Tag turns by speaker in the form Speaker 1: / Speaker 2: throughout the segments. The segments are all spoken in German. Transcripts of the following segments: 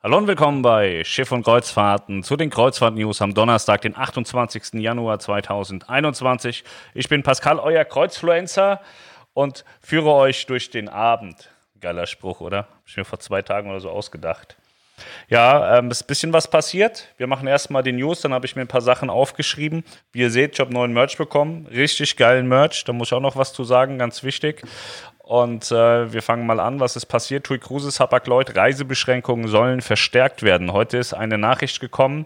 Speaker 1: Hallo und willkommen bei Schiff und Kreuzfahrten zu den Kreuzfahrt-News am Donnerstag, den 28. Januar 2021. Ich bin Pascal, euer Kreuzfluencer und führe euch durch den Abend. Geiler Spruch, oder? Hab ich mir vor zwei Tagen oder so ausgedacht. Ja, ähm, ist ein bisschen was passiert. Wir machen erstmal die News, dann habe ich mir ein paar Sachen aufgeschrieben. Wie ihr seht, ich habe neuen Merch bekommen. Richtig geilen Merch, da muss ich auch noch was zu sagen, ganz wichtig. Und äh, wir fangen mal an, was ist passiert. TUI Cruises, Hapag-Lloyd, Reisebeschränkungen sollen verstärkt werden. Heute ist eine Nachricht gekommen,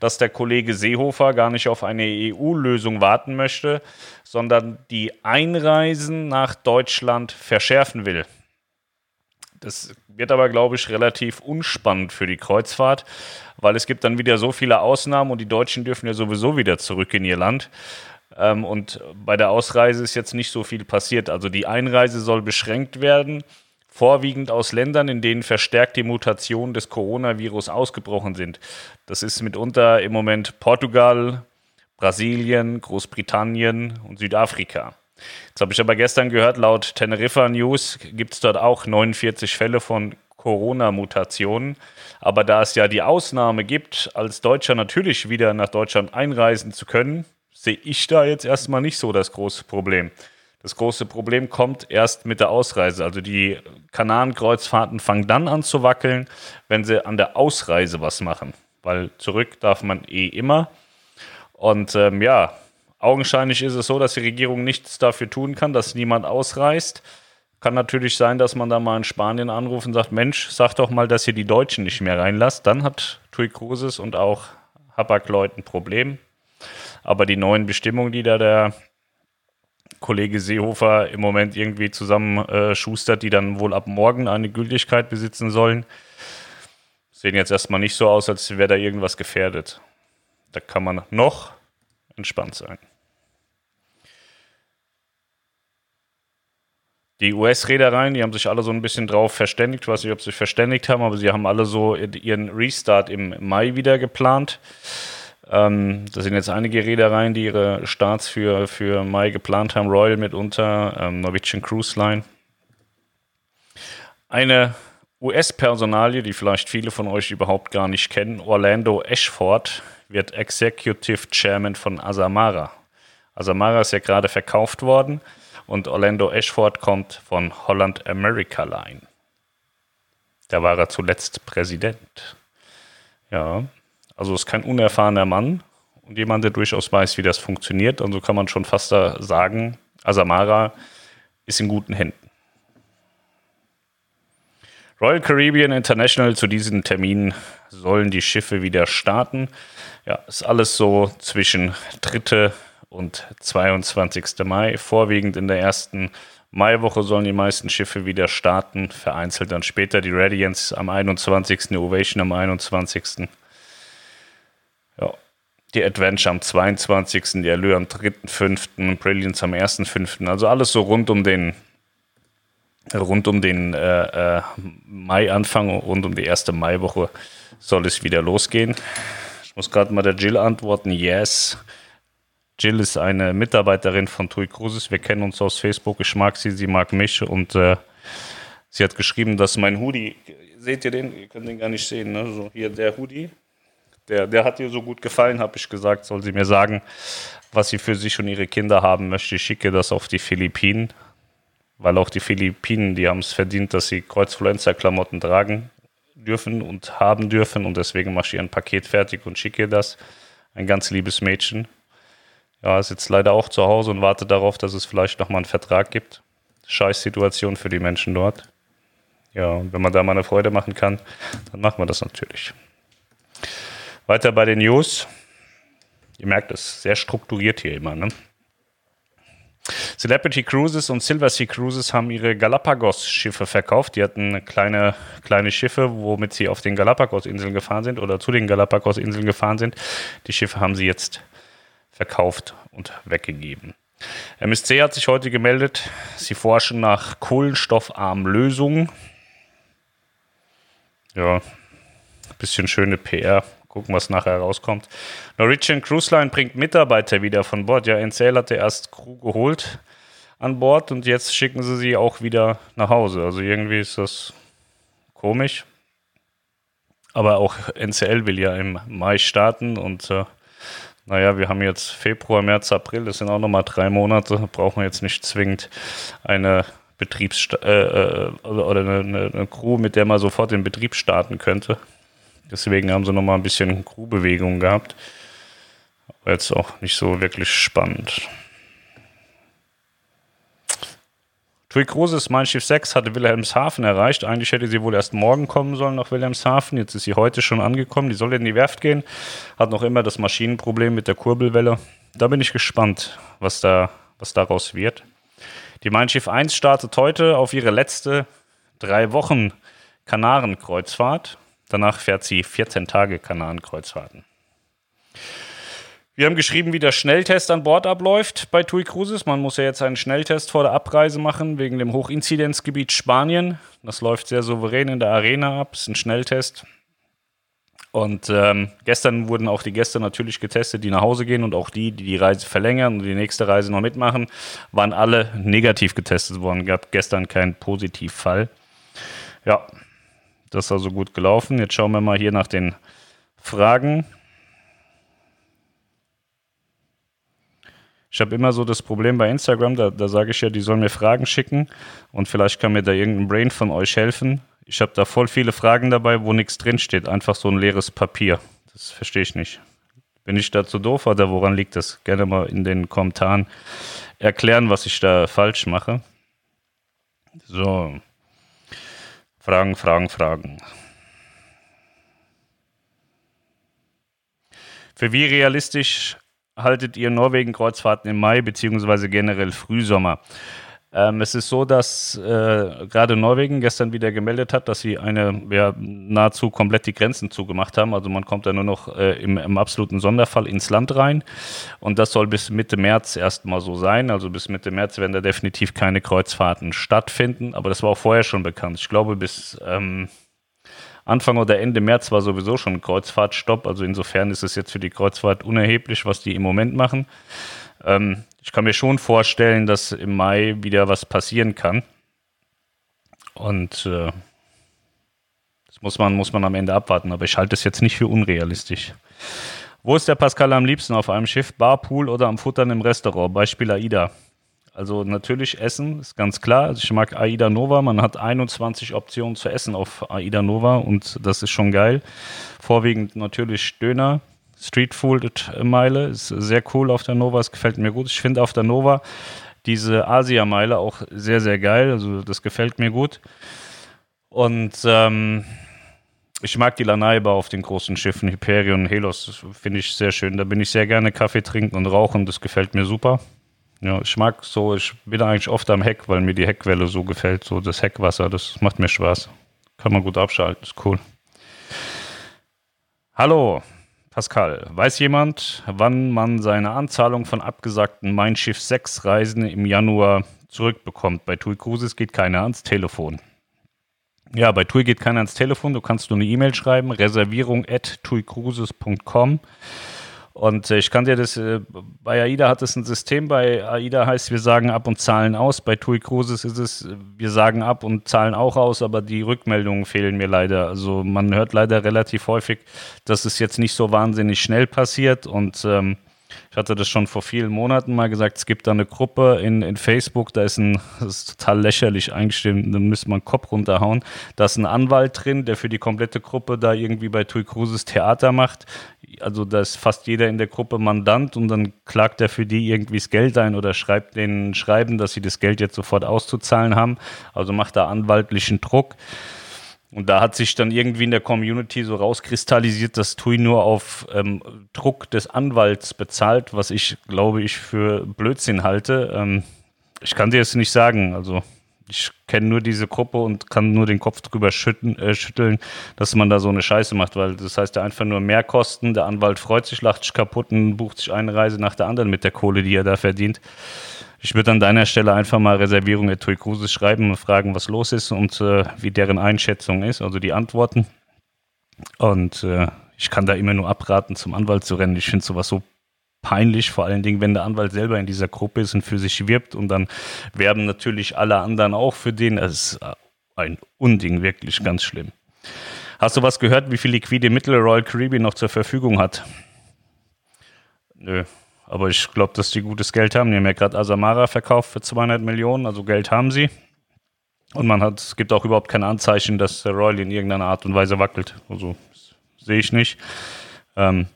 Speaker 1: dass der Kollege Seehofer gar nicht auf eine EU-Lösung warten möchte, sondern die Einreisen nach Deutschland verschärfen will. Das wird aber, glaube ich, relativ unspannend für die Kreuzfahrt, weil es gibt dann wieder so viele Ausnahmen und die Deutschen dürfen ja sowieso wieder zurück in ihr Land. Ähm, und bei der Ausreise ist jetzt nicht so viel passiert. Also die Einreise soll beschränkt werden, vorwiegend aus Ländern, in denen verstärkt die Mutationen des Coronavirus ausgebrochen sind. Das ist mitunter im Moment Portugal, Brasilien, Großbritannien und Südafrika. Jetzt habe ich aber gestern gehört, laut Teneriffa News gibt es dort auch 49 Fälle von Corona-Mutationen. Aber da es ja die Ausnahme gibt, als Deutscher natürlich wieder nach Deutschland einreisen zu können, sehe ich da jetzt erstmal nicht so das große Problem. Das große Problem kommt erst mit der Ausreise. Also die Kanarenkreuzfahrten fangen dann an zu wackeln, wenn sie an der Ausreise was machen. Weil zurück darf man eh immer. Und ähm, ja, augenscheinlich ist es so, dass die Regierung nichts dafür tun kann, dass niemand ausreist. Kann natürlich sein, dass man da mal in Spanien anruft und sagt, Mensch, sag doch mal, dass ihr die Deutschen nicht mehr reinlasst. Dann hat TUI Cruises und auch Hapag-Lloyd ein Problem. Aber die neuen Bestimmungen, die da der Kollege Seehofer im Moment irgendwie zusammenschustert, die dann wohl ab morgen eine Gültigkeit besitzen sollen, sehen jetzt erstmal nicht so aus, als wäre da irgendwas gefährdet. Da kann man noch entspannt sein. Die US-Reedereien, die haben sich alle so ein bisschen drauf verständigt. Ich weiß nicht, ob sie sich verständigt haben, aber sie haben alle so ihren Restart im Mai wieder geplant. Ähm, da sind jetzt einige Reedereien, die ihre Starts für, für Mai geplant haben. Royal mitunter, ähm, Norwegian Cruise Line. Eine US-Personalie, die vielleicht viele von euch überhaupt gar nicht kennen, Orlando Ashford, wird Executive Chairman von Asamara. Asamara ist ja gerade verkauft worden und Orlando Ashford kommt von Holland America Line. Da war er zuletzt Präsident. Ja, also ist kein unerfahrener Mann und jemand, der durchaus weiß, wie das funktioniert. Und so kann man schon fast sagen, Asamara ist in guten Händen. Royal Caribbean International zu diesen Terminen sollen die Schiffe wieder starten. Ja, ist alles so zwischen 3. und 22. Mai. Vorwiegend in der ersten Maiwoche sollen die meisten Schiffe wieder starten. Vereinzelt dann später die Radiance am 21. Ovation am 21 die Adventure am 22., die Allure am 3.5., Brilliance am 1.5. Also alles so rund um den rund um den äh, äh, Mai-Anfang, rund um die erste Maiwoche soll es wieder losgehen. Ich muss gerade mal der Jill antworten. Yes. Jill ist eine Mitarbeiterin von TUI Cruises. Wir kennen uns aus Facebook. Ich mag sie, sie mag mich. Und äh, sie hat geschrieben, dass mein Hoodie, seht ihr den? Ihr könnt den gar nicht sehen, ne? So hier der Hoodie der, der hat ihr so gut gefallen, habe ich gesagt, soll sie mir sagen, was sie für sich und ihre Kinder haben möchte. Ich schicke das auf die Philippinen, weil auch die Philippinen, die haben es verdient, dass sie Kreuzfluencer-Klamotten tragen dürfen und haben dürfen und deswegen mache ich ihr ein Paket fertig und schicke das. Ein ganz liebes Mädchen. Ja, sitzt leider auch zu Hause und wartet darauf, dass es vielleicht nochmal einen Vertrag gibt. Scheiß Situation für die Menschen dort. Ja, und wenn man da mal eine Freude machen kann, dann machen wir das natürlich. Weiter bei den News. Ihr merkt es, sehr strukturiert hier immer. Ne? Celebrity Cruises und Silver Sea Cruises haben ihre Galapagos-Schiffe verkauft. Die hatten kleine, kleine Schiffe, womit sie auf den Galapagos-Inseln gefahren sind oder zu den Galapagos-Inseln gefahren sind. Die Schiffe haben sie jetzt verkauft und weggegeben. MSC hat sich heute gemeldet, sie forschen nach kohlenstoffarmen Lösungen. Ja, bisschen schöne PR Gucken, was nachher rauskommt. Norwegian Cruise Line bringt Mitarbeiter wieder von Bord. Ja, NCL hatte erst Crew geholt an Bord und jetzt schicken sie sie auch wieder nach Hause. Also irgendwie ist das komisch. Aber auch NCL will ja im Mai starten und äh, naja, wir haben jetzt Februar, März, April, das sind auch nochmal drei Monate, brauchen wir jetzt nicht zwingend eine Betriebs äh, äh, oder eine, eine, Crew, mit der man sofort den Betrieb starten könnte. Deswegen haben sie nochmal ein bisschen Crewbewegung gehabt. Aber jetzt auch nicht so wirklich spannend. Tui Cruises Mein Schiff 6 hatte Wilhelmshaven erreicht. Eigentlich hätte sie wohl erst morgen kommen sollen nach Wilhelmshaven. Jetzt ist sie heute schon angekommen. Die soll in die Werft gehen. Hat noch immer das Maschinenproblem mit der Kurbelwelle. Da bin ich gespannt, was, da, was daraus wird. Die Mein Schiff 1 startet heute auf ihre letzte drei Wochen Kanarenkreuzfahrt. Danach fährt sie 14 Tage Kanarenkreuzfahrten. Wir haben geschrieben, wie der Schnelltest an Bord abläuft bei TUI Cruises. Man muss ja jetzt einen Schnelltest vor der Abreise machen, wegen dem Hochinzidenzgebiet Spanien. Das läuft sehr souverän in der Arena ab. Ist ein Schnelltest. Und ähm, gestern wurden auch die Gäste natürlich getestet, die nach Hause gehen und auch die, die die Reise verlängern und die nächste Reise noch mitmachen, waren alle negativ getestet worden. Gab gestern keinen Positivfall. Ja, das ist also gut gelaufen. Jetzt schauen wir mal hier nach den Fragen. Ich habe immer so das Problem bei Instagram, da, da sage ich ja, die sollen mir Fragen schicken und vielleicht kann mir da irgendein Brain von euch helfen. Ich habe da voll viele Fragen dabei, wo nichts drinsteht, einfach so ein leeres Papier. Das verstehe ich nicht. Bin ich da zu doof oder woran liegt das? Gerne mal in den Kommentaren erklären, was ich da falsch mache. So. Fragen, Fragen, Fragen. Für wie realistisch haltet ihr Norwegen-Kreuzfahrten im Mai beziehungsweise generell Frühsommer? Ähm, es ist so, dass äh, gerade Norwegen gestern wieder gemeldet hat, dass sie eine ja, nahezu komplett die Grenzen zugemacht haben. Also man kommt da nur noch äh, im, im, absoluten Sonderfall ins Land rein. Und das soll bis Mitte März erstmal so sein. Also bis Mitte März werden da definitiv keine Kreuzfahrten stattfinden. Aber das war auch vorher schon bekannt. Ich glaube, bis ähm, Anfang oder Ende März war sowieso schon Kreuzfahrtstopp. Also insofern ist es jetzt für die Kreuzfahrt unerheblich, was die im Moment machen. Ähm, ich kann mir schon vorstellen, dass im Mai wieder was passieren kann. Und äh, das muss man, muss man am Ende abwarten. Aber ich halte es jetzt nicht für unrealistisch. Wo ist der Pascal am liebsten? Auf einem Schiff, Bar, Pool oder am Futtern im Restaurant? Beispiel AIDA. Also natürlich Essen ist ganz klar. Also ich mag Aida Nova. Man hat 21 Optionen zu essen auf Aida Nova und das ist schon geil. Vorwiegend natürlich Döner. Street Food Meile ist sehr cool auf der Nova. Es gefällt mir gut. Ich finde auf der Nova diese Asia-Meile auch sehr, sehr geil. Also das gefällt mir gut. Und ähm, ich mag die Lanaiba auf den großen Schiffen, Hyperion Helos, finde ich sehr schön. Da bin ich sehr gerne Kaffee trinken und rauchen. Das gefällt mir super. Ja, ich mag so, ich bin eigentlich oft am Heck, weil mir die Heckwelle so gefällt, so das Heckwasser, das macht mir Spaß. Kann man gut abschalten, ist cool. Hallo, Pascal. Weiß jemand, wann man seine Anzahlung von abgesagten Mein Schiff 6 Reisen im Januar zurückbekommt? Bei TUI Cruises geht keiner ans Telefon. Ja, bei TUI geht keiner ans Telefon. Du kannst nur eine E-Mail schreiben, reservierung at tuicruises.com. Und äh, ich kann dir das, äh, bei AIDA hat es ein System, bei AIDA heißt, wir sagen ab und zahlen aus. Bei TUI Cruises ist es, wir sagen ab und zahlen auch aus, aber die Rückmeldungen fehlen mir leider. Also man hört leider relativ häufig, dass es jetzt nicht so wahnsinnig schnell passiert und ähm, ich hatte das schon vor vielen Monaten mal gesagt, es gibt da eine Gruppe in, in Facebook, da ist ein, das ist total lächerlich eingestimmt, da müsste man den Kopf runterhauen. Da ist ein Anwalt drin, der für die komplette Gruppe da irgendwie bei TUI Cruises Theater macht also da ist fast jeder in der Gruppe Mandant und dann klagt er für die irgendwie das Geld ein oder schreibt denen Schreiben, dass sie das Geld jetzt sofort auszuzahlen haben. Also macht da anwaltlichen Druck. Und da hat sich dann irgendwie in der Community so rauskristallisiert, dass TUI nur auf ähm, Druck des Anwalts bezahlt, was ich, glaube ich, für Blödsinn halte. Ähm, ich kann dir jetzt nicht sagen. Also ich kenne nur diese Gruppe und kann nur den Kopf drüber schütten, äh, schütteln, dass man da so eine Scheiße macht, weil das heißt ja einfach nur mehr Kosten. Der Anwalt freut sich, lacht sich kaputt und bucht sich eine Reise nach der anderen mit der Kohle, die er da verdient. Ich würde an deiner Stelle einfach mal Reservierung der TUI Cruises schreiben und fragen, was los ist und äh, wie deren Einschätzung ist, also die Antworten. Und äh, ich kann da immer nur abraten, zum Anwalt zu rennen. Ich finde sowas so peinlich, vor allen Dingen, wenn der Anwalt selber in dieser Gruppe ist und für sich wirbt und dann werben natürlich alle anderen auch für den. Das ist ein Unding, wirklich ganz schlimm. Hast du was gehört, wie viel liquide Mittel Royal Caribbean noch zur Verfügung hat? Nö, aber ich glaube, dass die gutes Geld haben. Die haben ja gerade Asamara verkauft für 200 Millionen, also Geld haben sie. Und man hat, es gibt auch überhaupt keine Anzeichen, dass der Royal in irgendeiner Art und Weise wackelt. Also sehe ich nicht. Ähm,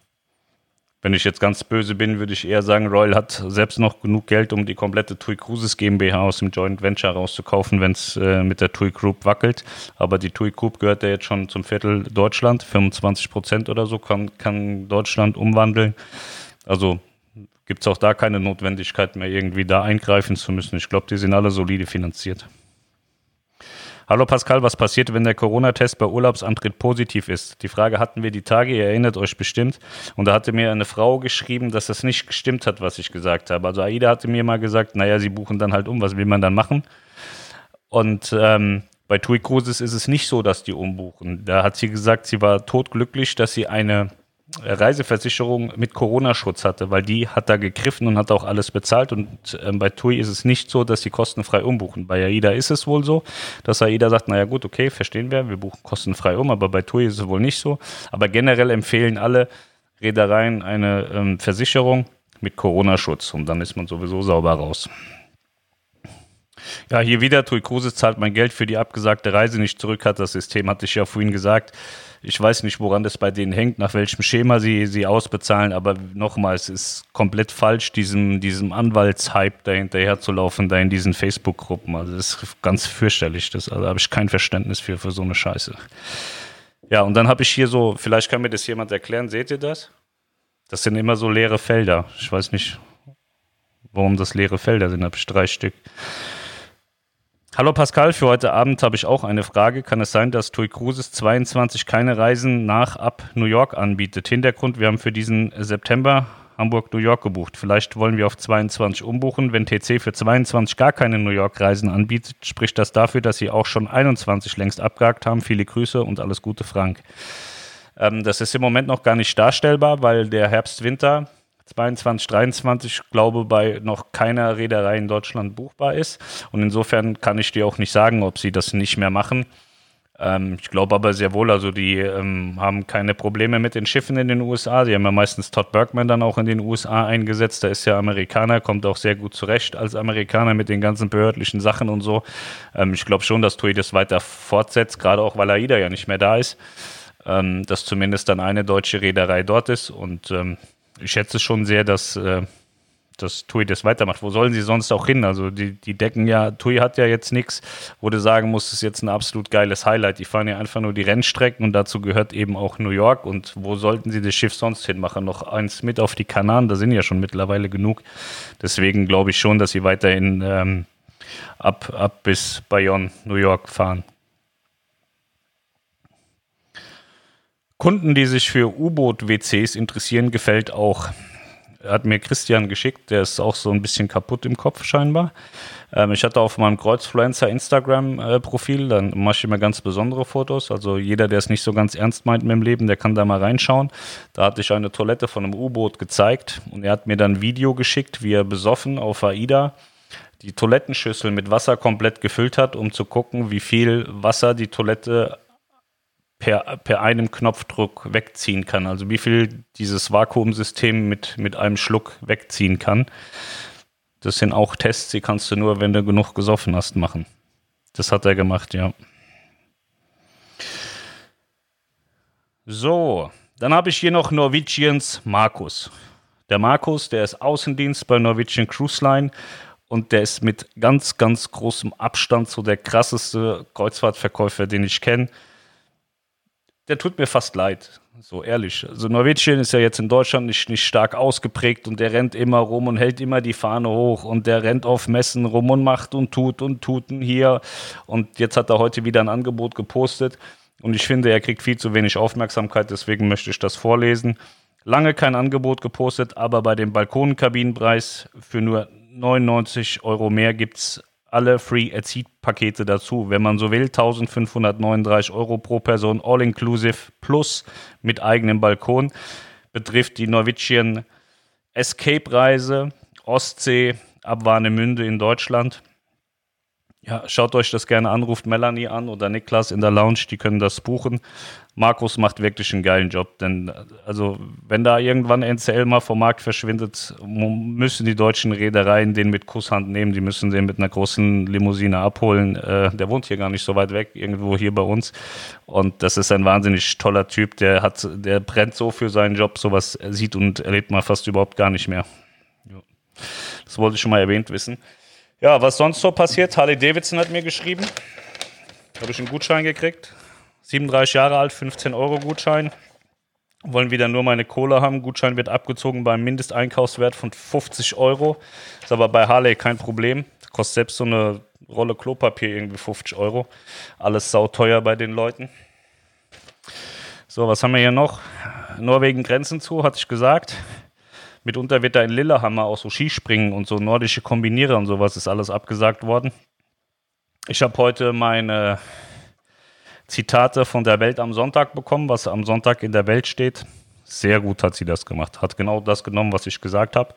Speaker 1: wenn ich jetzt ganz böse bin, würde ich eher sagen, Royal hat selbst noch genug Geld, um die komplette TUI Cruises GmbH aus dem Joint Venture rauszukaufen, wenn es äh, mit der TUI Group wackelt. Aber die TUI Group gehört ja jetzt schon zum Viertel Deutschland. 25 Prozent oder so kann, kann Deutschland umwandeln. Also gibt es auch da keine Notwendigkeit mehr, irgendwie da eingreifen zu müssen. Ich glaube, die sind alle solide finanziert. Hallo Pascal, was passiert, wenn der Corona-Test bei Urlaubsantritt positiv ist? Die Frage hatten wir die Tage, ihr erinnert euch bestimmt. Und da hatte mir eine Frau geschrieben, dass das nicht gestimmt hat, was ich gesagt habe. Also Aida hatte mir mal gesagt, naja, sie buchen dann halt um, was will man dann machen? Und ähm, bei TUI Cruises ist es nicht so, dass die umbuchen. Da hat sie gesagt, sie war totglücklich, dass sie eine Reiseversicherung mit Corona-Schutz hatte, weil die hat da gegriffen und hat auch alles bezahlt. Und ähm, bei TUI ist es nicht so, dass sie kostenfrei umbuchen. Bei AIDA ist es wohl so, dass AIDA sagt, naja gut, okay, verstehen wir, wir buchen kostenfrei um, aber bei TUI ist es wohl nicht so. Aber generell empfehlen alle Reedereien eine ähm, Versicherung mit Corona-Schutz und dann ist man sowieso sauber raus. Ja, hier wieder, TUI Cruises zahlt mein Geld für die abgesagte Reise nicht zurück, hat das System, hatte ich ja vorhin gesagt. Ich weiß nicht, woran das bei denen hängt, nach welchem Schema sie sie ausbezahlen, aber nochmal, es ist komplett falsch, diesem, diesem Anwaltshype da hinterher zu laufen, da in diesen Facebook-Gruppen. Also das ist ganz fürchterlich. Das, also da habe ich kein Verständnis für, für so eine Scheiße. Ja, und dann habe ich hier so, vielleicht kann mir das jemand erklären, seht ihr das? Das sind immer so leere Felder. Ich weiß nicht, warum das leere Felder sind, habe ich drei Stück. Hallo Pascal, für heute Abend habe ich auch eine Frage. Kann es sein, dass TUI Cruises 22 keine Reisen nach ab New York anbietet? Hintergrund, wir haben für diesen September Hamburg-New York gebucht. Vielleicht wollen wir auf 22 umbuchen. Wenn TC für 22 gar keine New York-Reisen anbietet, spricht das dafür, dass sie auch schon 21 längst abgehakt haben. Viele Grüße und alles Gute, Frank. Ähm, das ist im Moment noch gar nicht darstellbar, weil der Herbst-Winter 22, 23, glaube bei noch keiner Reederei in Deutschland buchbar ist. Und insofern kann ich dir auch nicht sagen, ob sie das nicht mehr machen. Ähm, ich glaube aber sehr wohl, also die ähm, haben keine Probleme mit den Schiffen in den USA. Sie haben ja meistens Todd Bergman dann auch in den USA eingesetzt. Der ist ja Amerikaner, kommt auch sehr gut zurecht als Amerikaner mit den ganzen behördlichen Sachen und so. Ähm, ich glaube schon, dass TUI das weiter fortsetzt, gerade auch weil AIDA ja nicht mehr da ist. Ähm, dass zumindest dann eine deutsche Reederei dort ist und ähm, ich schätze schon sehr, dass, äh, dass TUI das weitermacht. Wo sollen sie sonst auch hin? Also die, die decken ja, TUI hat ja jetzt nichts, wo du sagen musst, das ist jetzt ein absolut geiles Highlight. Die fahren ja einfach nur die Rennstrecken und dazu gehört eben auch New York. Und wo sollten sie das Schiff sonst hinmachen? Noch eins mit auf die Kanaren, da sind ja schon mittlerweile genug. Deswegen glaube ich schon, dass sie weiterhin ähm, ab, ab bis Bayonne, New York fahren. Kunden, die sich für U-Boot-WCs interessieren, gefällt auch. Hat mir Christian geschickt, der ist auch so ein bisschen kaputt im Kopf scheinbar. Ähm, ich hatte auf meinem Kreuzfluencer Instagram-Profil, äh, dann mache ich immer ganz besondere Fotos. Also jeder, der es nicht so ganz ernst meint mit dem Leben, der kann da mal reinschauen. Da hatte ich eine Toilette von einem U-Boot gezeigt und er hat mir dann ein Video geschickt, wie er besoffen auf AIDA die Toilettenschüssel mit Wasser komplett gefüllt hat, um zu gucken, wie viel Wasser die Toilette per, per einem Knopfdruck wegziehen kann. Also wie viel dieses Vakuumsystem mit, mit einem Schluck wegziehen kann. Das sind auch Tests, die kannst du nur, wenn du genug gesoffen hast, machen. Das hat er gemacht, ja. So, dann habe ich hier noch Norwegians Markus. Der Markus, der ist Außendienst bei Norwegian Cruise Line und der ist mit ganz, ganz großem Abstand so der krasseste Kreuzfahrtverkäufer, den ich kenne der tut mir fast leid. So ehrlich. Also Norwegien ist ja jetzt in Deutschland nicht, nicht stark ausgeprägt und der rennt immer rum und hält immer die Fahne hoch und der rennt auf Messen rum und macht und tut und tut hier. Und jetzt hat er heute wieder ein Angebot gepostet und ich finde, er kriegt viel zu wenig Aufmerksamkeit, deswegen möchte ich das vorlesen. Lange kein Angebot gepostet, aber bei dem Balkonenkabinenpreis für nur 99 Euro mehr gibt es alle Free Seat Pakete dazu. Wenn man so will, 1539 Euro pro Person, all inclusive plus mit eigenem Balkon. Betrifft die Norwegian Escape Reise, Ostsee ab Warnemünde in Deutschland. Ja, schaut euch das gerne an, ruft Melanie an oder Niklas in der Lounge, die können das buchen. Markus macht wirklich einen geilen Job, denn also wenn da irgendwann NCL mal vom Markt verschwindet, müssen die deutschen Reedereien den mit Kusshand nehmen, die müssen den mit einer großen Limousine abholen. Äh, der wohnt hier gar nicht so weit weg, irgendwo hier bei uns und das ist ein wahnsinnig toller Typ, der hat, der brennt so für seinen Job, sowas sieht und erlebt man fast überhaupt gar nicht mehr. Das wollte ich schon mal erwähnt wissen. Ja, was sonst so passiert? Harley Davidson hat mir geschrieben. Habe ich einen Gutschein gekriegt. 37 Jahre alt, 15 Euro Gutschein. Wollen wieder nur meine Kohle haben. Gutschein wird abgezogen beim Mindesteinkaufswert von 50 Euro. Ist aber bei Harley kein Problem. Kostet selbst so eine Rolle Klopapier irgendwie 50 Euro. Alles sauteuer bei den Leuten. So, was haben wir hier noch? Norwegen Grenzen zu, hatte ich gesagt. Mitunter wird da in Lillehammer auch so Skispringen und so nordische Kombinierer und sowas ist alles abgesagt worden. Ich habe heute meine Zitate von der Welt am Sonntag bekommen, was am Sonntag in der Welt steht. Sehr gut hat sie das gemacht. Hat genau das genommen, was ich gesagt habe.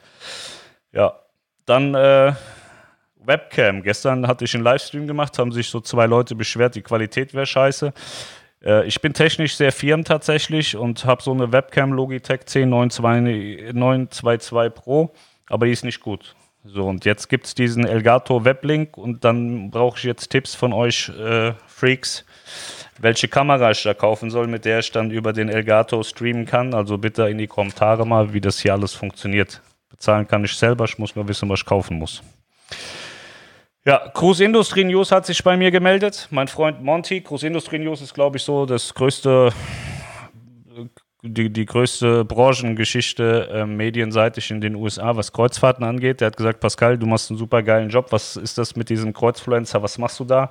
Speaker 1: Ja, dann äh, Webcam. Gestern hatte ich einen Livestream gemacht, haben sich so zwei Leute beschwert, die Qualität wäre scheiße. Äh, ich bin technisch sehr firm tatsächlich und habe so eine Webcam Logitech C922 Pro, aber die ist nicht gut. So, und jetzt gibt es diesen Elgato Weblink und dann brauche ich jetzt Tipps von euch äh, Freaks, welche Kamera ich da kaufen soll, mit der ich dann über den Elgato streamen kann. Also bitte in die Kommentare mal, wie das hier alles funktioniert. Bezahlen kann ich selber, ich muss mal wissen, was ich kaufen muss. Ja, Cruise Industry News hat sich bei mir gemeldet. Mein Freund Monty. Cruise Industry News ist, glaube ich, so das größte, die, die größte Branchengeschichte äh, medienseitig in den USA, was Kreuzfahrten angeht. Der hat gesagt, Pascal, du machst einen super geilen Job. Was ist das mit diesem Kreuzfluencer? Was machst du da?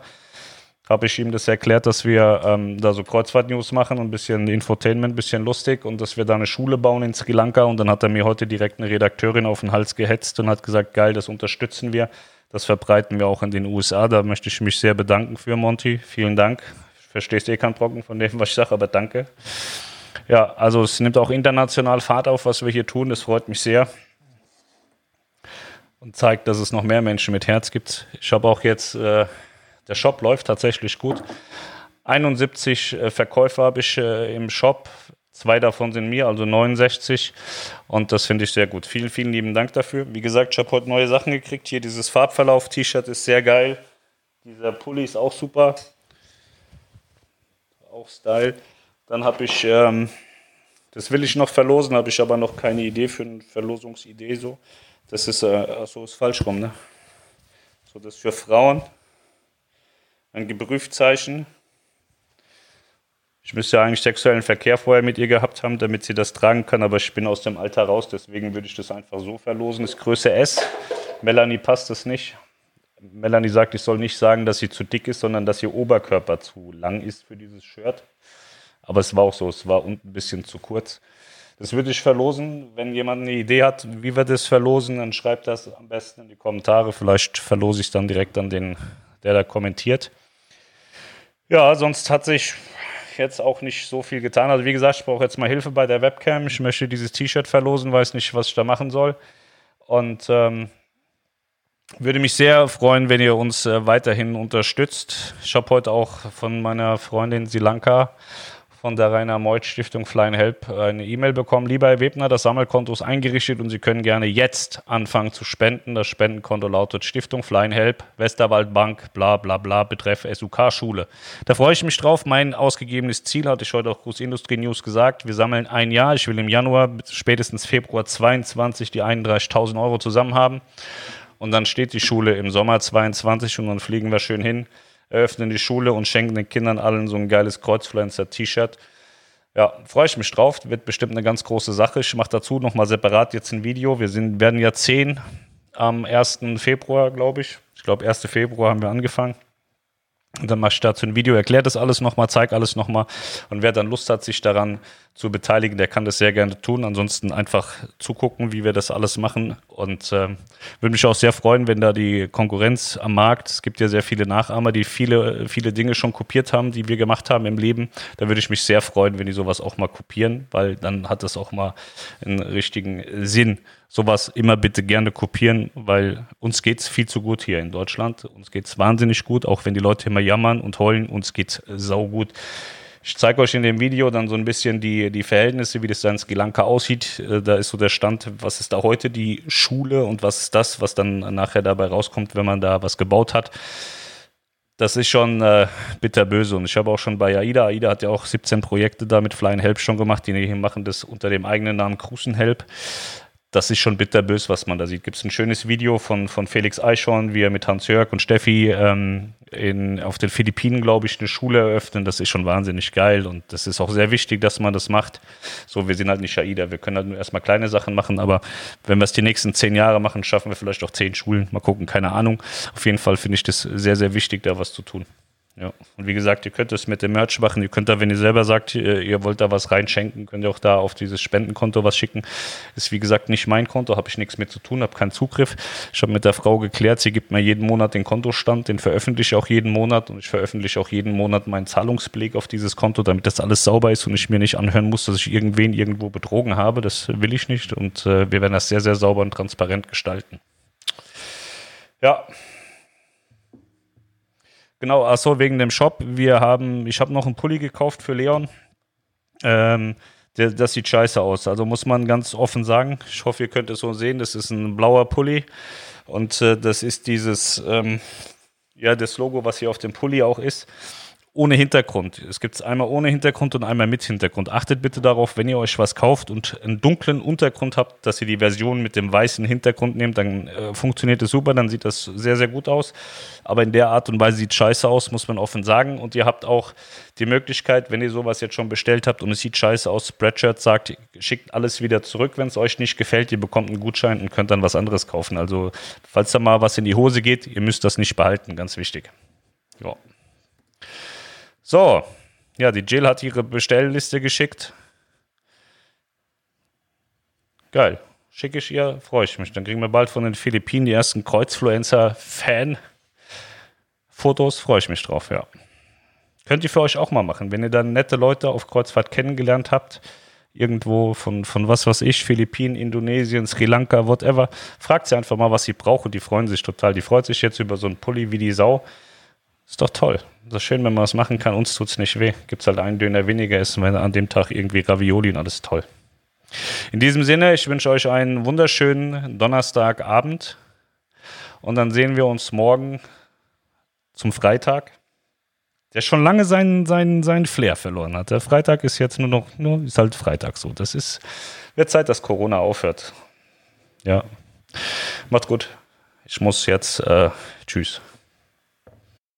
Speaker 1: Habe ich ihm das erklärt, dass wir ähm, da so Kreuzfahrt-News machen und ein bisschen Infotainment, ein bisschen lustig und dass wir da eine Schule bauen in Sri Lanka. Und dann hat er mir heute direkt eine Redakteurin auf den Hals gehetzt und hat gesagt, geil, das unterstützen wir. Das verbreiten wir auch in den USA. Da möchte ich mich sehr bedanken für, Monty. Vielen Dank. Verstehst eh keinen Brocken von dem, was ich sage, aber danke. Ja, also es nimmt auch international Fahrt auf, was wir hier tun. Das freut mich sehr. Und zeigt, dass es noch mehr Menschen mit Herz gibt. Ich habe auch jetzt, äh, der Shop läuft tatsächlich gut. 71 äh, Verkäufer habe ich äh, im Shop. Zwei davon sind mir, also 69. Und das finde ich sehr gut. Vielen, vielen lieben Dank dafür. Wie gesagt, ich habe heute neue Sachen gekriegt. Hier dieses Farbverlauf-T-Shirt ist sehr geil. Dieser Pulli ist auch super. Auch Style. Dann habe ich, ähm, das will ich noch verlosen, habe ich aber noch keine Idee für eine Verlosungsidee so. Das ist, äh, achso, ist falsch rum, ne? So, das ist für Frauen. Ein Geprüftzeichen. Ich müsste ja eigentlich sexuellen Verkehr vorher mit ihr gehabt haben, damit sie das tragen kann, aber ich bin aus dem Alter raus, deswegen würde ich das einfach so verlosen. Das ist Größe S. Melanie passt es nicht. Melanie sagt, ich soll nicht sagen, dass sie zu dick ist, sondern dass ihr Oberkörper zu lang ist für dieses Shirt. Aber es war auch so, es war unten ein bisschen zu kurz. Das würde ich verlosen. Wenn jemand eine Idee hat, wie wir das verlosen, dann schreibt das am besten in die Kommentare. Vielleicht verlose ich es dann direkt an den, der da kommentiert. Ja, sonst hat sich jetzt auch nicht so viel getan. Also wie gesagt, ich brauche jetzt mal Hilfe bei der Webcam. Ich möchte dieses T-Shirt verlosen, weiß nicht, was ich da machen soll. Und ähm, würde mich sehr freuen, wenn ihr uns äh, weiterhin unterstützt. Ich habe heute auch von meiner Freundin Silanka von der Rainer Meuth Stiftung Flying Help eine E-Mail bekommen. Lieber Herr Webner, das Sammelkonto ist eingerichtet und Sie können gerne jetzt anfangen zu spenden. Das Spendenkonto lautet Stiftung Flying Help, Westerwald Bank, bla bla bla, betreff SUK-Schule. Da freue ich mich drauf. Mein ausgegebenes Ziel hatte ich heute auch Groß Industrie News gesagt. Wir sammeln ein Jahr. Ich will im Januar, spätestens Februar 22 die 31.000 Euro zusammen haben. Und dann steht die Schule im Sommer 22 und dann fliegen wir schön hin eröffnen die Schule und schenken den Kindern allen so ein geiles Kreuzfluencer-T-Shirt. Ja, freue ich mich drauf. Wird bestimmt eine ganz große Sache. Ich mache dazu nochmal separat jetzt ein Video. Wir sind, werden ja zehn am 1. Februar, glaube ich. Ich glaube, 1. Februar haben wir angefangen. Und dann mache ich dazu ein Video, erkläre das alles nochmal, zeige alles nochmal. Und wer dann Lust hat, sich daran zu beteiligen, der kann das sehr gerne tun. Ansonsten einfach zugucken, wie wir das alles machen. Und äh, würde mich auch sehr freuen, wenn da die Konkurrenz am Markt, es gibt ja sehr viele Nachahmer, die viele, viele Dinge schon kopiert haben, die wir gemacht haben im Leben. Da würde ich mich sehr freuen, wenn die sowas auch mal kopieren, weil dann hat das auch mal einen richtigen Sinn sowas immer bitte gerne kopieren, weil uns geht es viel zu gut hier in Deutschland. Uns geht es wahnsinnig gut, auch wenn die Leute immer jammern und heulen, uns geht es saugut. Ich zeige euch in dem Video dann so ein bisschen die, die Verhältnisse, wie das da in Sri Lanka aussieht. Äh, da ist so der Stand, was ist da heute die Schule und was ist das, was dann nachher dabei rauskommt, wenn man da was gebaut hat. Das ist schon äh, bitterböse. Und ich habe auch schon bei AIDA, AIDA hat ja auch 17 Projekte da mit Flying Help schon gemacht. Die machen das unter dem eigenen Namen Cruisen Help das ist schon bitterbös, was man da sieht. Gibt es ein schönes Video von, von Felix Eichhorn, wie er mit Hans-Jörg und Steffi ähm, in, auf den Philippinen, glaube ich, eine Schule eröffnen. Das ist schon wahnsinnig geil und das ist auch sehr wichtig, dass man das macht. So, wir sind halt nicht AIDA. Wir können halt nur erstmal kleine Sachen machen, aber wenn wir es die nächsten zehn Jahre machen, schaffen wir vielleicht auch zehn Schulen. Mal gucken, keine Ahnung. Auf jeden Fall finde ich das sehr, sehr wichtig, da was zu tun. Ja, und wie gesagt, ihr könnt es mit dem Merch machen. Ihr könnt da, wenn ihr selber sagt, ihr, wollt da was reinschenken, könnt ihr auch da auf dieses Spendenkonto was schicken. Ist wie gesagt nicht mein Konto, habe ich nichts mit zu tun, habe keinen Zugriff. Ich habe mit der Frau geklärt, sie gibt mir jeden Monat den Kontostand, den veröffentliche ich auch jeden Monat und ich veröffentliche auch jeden Monat meinen Zahlungsbeleg auf dieses Konto, damit das alles sauber ist und ich mir nicht anhören muss, dass ich irgendwen irgendwo betrogen habe. Das will ich nicht und äh, wir werden das sehr, sehr sauber und transparent gestalten. Ja, Genau, achso, wegen dem Shop. Wir haben, ich habe noch einen Pulli gekauft für Leon. Ähm, der, das sieht scheiße aus. Also muss man ganz offen sagen. Ich hoffe, ihr könnt es so sehen. Das ist ein blauer Pulli. Und äh, das ist dieses, ähm, ja, das Logo, was hier auf dem Pulli auch ist ohne Hintergrund. Es gibt es einmal ohne Hintergrund und einmal mit Hintergrund. Achtet bitte darauf, wenn ihr euch was kauft und einen dunklen Untergrund habt, dass ihr die Version mit dem weißen Hintergrund nehmt, dann äh, funktioniert es super, dann sieht das sehr, sehr gut aus. Aber in der Art und Weise sieht scheiße aus, muss man offen sagen. Und ihr habt auch die Möglichkeit, wenn ihr sowas jetzt schon bestellt habt und es sieht scheiße aus, Spreadshirt sagt, schickt alles wieder zurück, wenn es euch nicht gefällt. Ihr bekommt einen Gutschein und könnt dann was anderes kaufen. Also, falls da mal was in die Hose geht, ihr müsst das nicht behalten, ganz wichtig. Ja. So, ja, die Jill hat ihre Bestellliste geschickt. Geil. Schicke ich ihr, freue ich mich. Dann kriegen wir bald von den Philippinen die ersten Kreuzfluencer-Fan-Fotos. Freue ich mich drauf, ja. Könnt ihr für euch auch mal machen. Wenn ihr dann nette Leute auf Kreuzfahrt kennengelernt habt, irgendwo von, von was weiß ich, Philippinen, Indonesien, Sri Lanka, whatever, fragt sie einfach mal, was sie brauchen. Die freuen sich total. Die freut sich jetzt über so einen Pulli wie die Sau. Ist doch toll. Das ist schön, wenn man was machen kann. Uns tut es nicht weh. Gibt es halt einen Döner weniger essen, wenn an dem Tag irgendwie Ravioli und alles toll. In diesem Sinne, ich wünsche euch einen wunderschönen Donnerstagabend. Und dann sehen wir uns morgen zum Freitag, der schon lange seinen, seinen, seinen Flair verloren hat. Der Freitag ist jetzt nur noch, nur ist halt Freitag so. Das ist, wird Zeit, dass Corona aufhört. Ja. Macht gut. Ich muss jetzt, äh, tschüss.